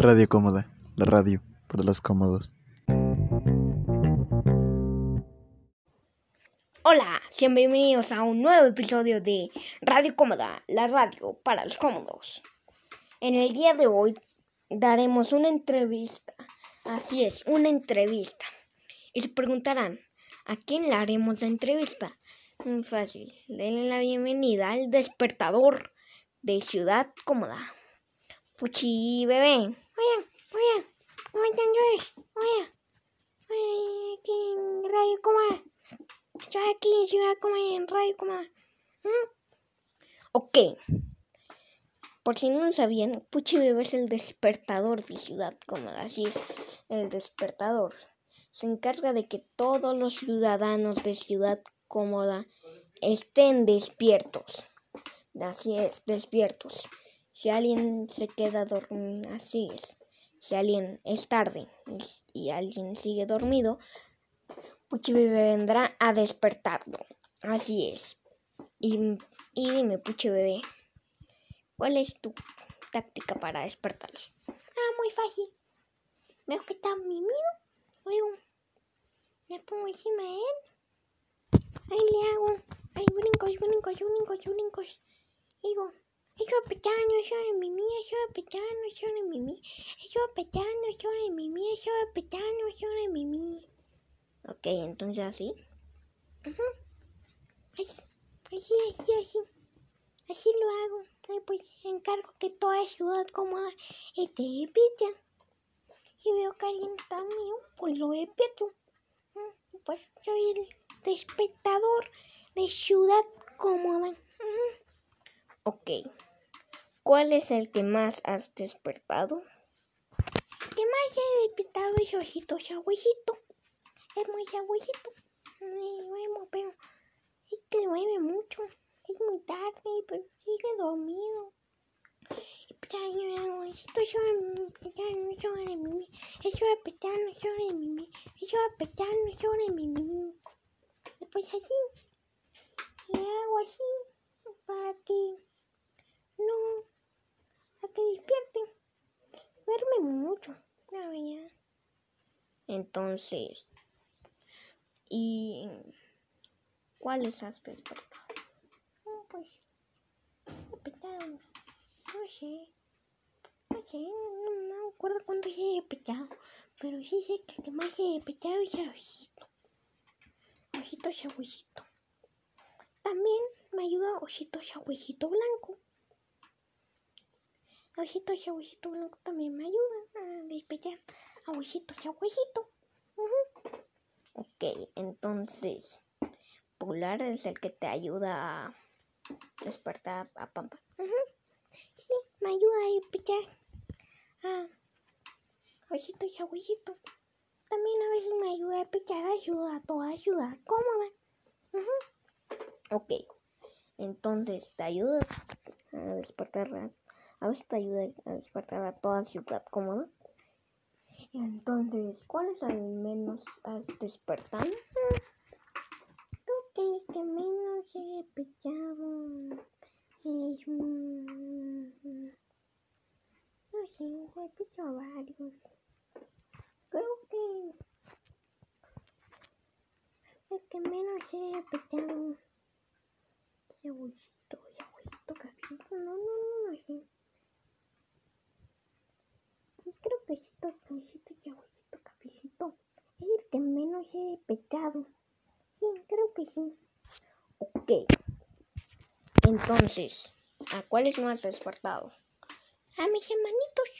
Radio Cómoda, la radio para los cómodos. Hola, sean bienvenidos a un nuevo episodio de Radio Cómoda, la radio para los cómodos. En el día de hoy daremos una entrevista, así es, una entrevista. Y se preguntarán, ¿a quién le haremos la entrevista? Muy fácil, denle la bienvenida al despertador de Ciudad Cómoda. Puchi bebé, oye, oye, aquí en Radio. Yo aquí en Ciudad Cómoda, en Radio Cómoda. ¿Mm? Ok. Por si no lo sabían, Puchi Bebé es el despertador de Ciudad Cómoda. Así es, el despertador. Se encarga de que todos los ciudadanos de Ciudad Cómoda estén despiertos. Así es, despiertos. Si alguien se queda dormido, así es. Si alguien es tarde y, alguien sigue dormido, Puchi Bebé vendrá a despertarlo. Así es. Y, y dime, Puchi Bebé, ¿cuál es tu táctica para despertarlos? Ah, muy fácil. Veo que está mimido. Luego me pongo encima de él. Ahí le hago. Ahí brincos, brincos, brincos, brincos. Digo, eso petando, eso de mimi, eso de petando, eso de mimi. Eso de petando, eso de mimi, eso de petando, eso de mimi. Ok, entonces así. Ajá. Así, así, así, así. Lo hago. Ay, pues encargo que toda ciudad cómoda esté despierta. Si veo que alguien está mío, pues lo. Mm, Pues soy el despertador de ciudad cómoda. Ok. ¿Cuál es el que más has despertado? El que más he despertado es Osito Chagüejito. Es muy chagüejito. Ay, duermo, pero es que duerme mucho. Es muy tarde, pero sigue dormido. Osito de mí. Eso de petano, eso de mí. Eso de petano, eso de mí. Pues así. Le hago así para que no, para que despierte. Duerme mucho, la verdad. Entonces, ¿y cuáles has despertado? No, pues, despertaron, no sé, no sé, no, me acuerdo cuántos he despertado, pero sí sé que el que más he despertado es ojito, ojito chagüecito. También me ayuda Osito Chagüecito Blanco. Osito Chagüecito Blanco también me ayuda a despejar a Osito Chagüecito. Ujú. Ok, entonces, Polar es el que te ayuda a despertar a Pampa. Ujú. Sí, me ayuda a despejar a Osito Chagüecito. También a veces me ayuda a despejar ayuda toda ciudad cómoda. Ujú. Ok. Entonces te ayuda a despertar a, a veces te ayuda a despertar a toda ciudad cómoda. Entonces, ¿cuál es el menos has despertado? Creo que el que menos he despechado es no sé, he despechado varios. Creo que el que menos he despechado ese abuelito, ese abuelito cafecito, no, no, no, no sé. Creo que sí, tostoncito y abuelito cafecito. Es el que menos he pecado. Sí, creo que sí. Ok. Entonces, ¿a cuáles no has despertado? A mis hermanitos.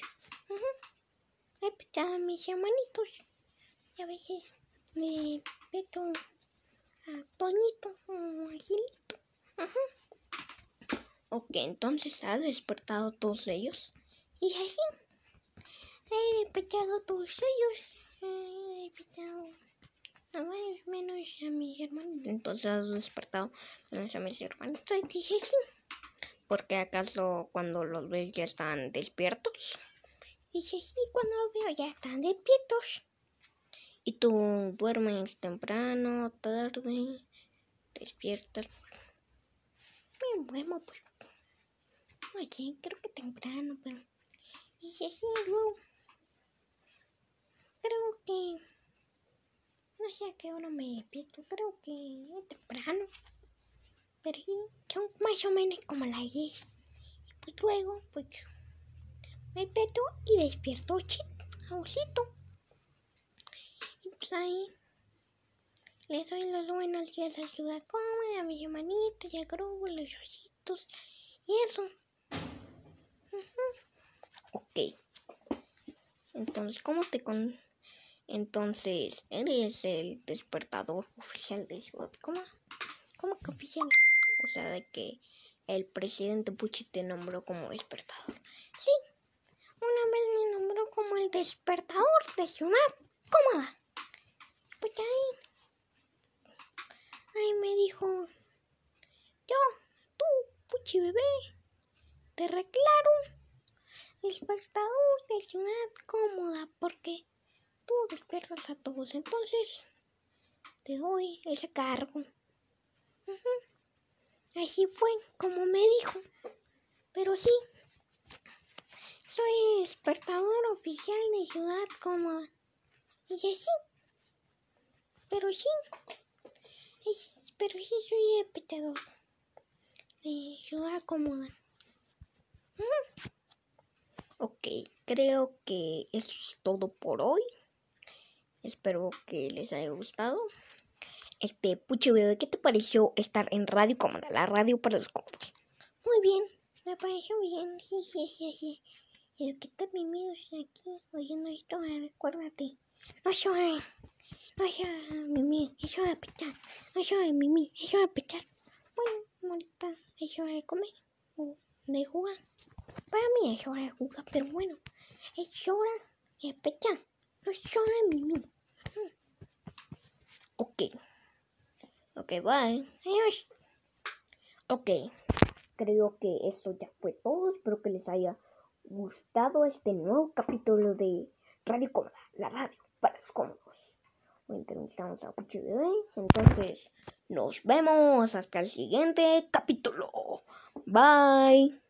Ujú. He pecado a mis hermanitos. Y a veces le peto a Toñito o a Gilito. Ajá. Ok, entonces has despertado todos ellos. Y así. He despechado todos ellos. He despechado a varios menos a mis hermanitos. Entonces has despertado menos a mis hermanitos. Y dije sí. Porque acaso cuando los ves ya están despiertos. Dije sí, cuando los veo ya están despiertos. Y tú duermes temprano, tarde, despiertas. Me duermo, pues. Oye, creo que temprano, pero Y sí, sí, luego. Creo que. No sé a qué hora me despierto. Creo que es temprano. Pero sí, son más o menos como las 10. Y pues luego, pues. Me peto y despierto a osito. Y pues ahí. Le doy los buenos días a Ciudad Cómoda, a mi hermanito, y a los ositos. Y eso. Ok. Entonces, ¿cómo te con... Entonces, eres el despertador oficial de Ciudad ¿Cómo? ¿Cómo que oficial? O sea, de que el presidente Puchi te nombró como despertador. Sí, una vez me nombró como el despertador de Ciudad Cómoda. Pues ahí, ahí me dijo, yo, tú, Puchi bebé, te reclaro despertador de ciudad cómoda porque tú despiertas a todos. Entonces, te doy ese cargo. Así fue como me dijo. Pero sí, soy despertador oficial de Ciudad Cómoda. Y así. Pero sí, pero sí soy despertador de Ciudad Cómoda. Ok, creo que eso es todo por hoy. Espero que les haya gustado. Este, Puchi Bebé, ¿qué te pareció estar en Radio Cómoda, la radio para los cómodos? Muy bien, me pareció bien. Sí, sí, sí, sí. Lo que mi miedo aquí oyendo esto, recuérdate. No llores, no llores, Mimi, es hora de pechar. No llores, Mimi, es hora de pechar. Bueno, ahorita es hora de comer o de jugar. Para mí es hora de jugar, pero bueno, es hora de pechar. No Mimi. Ok. Ok, bye. Ok. Creo que eso ya fue todo. Espero que les haya gustado este nuevo capítulo de Radio Cómoda, la radio para los cómodos. Hoy entrevistamos a Puchi Bebé. Entonces, nos vemos hasta el siguiente capítulo. Bye.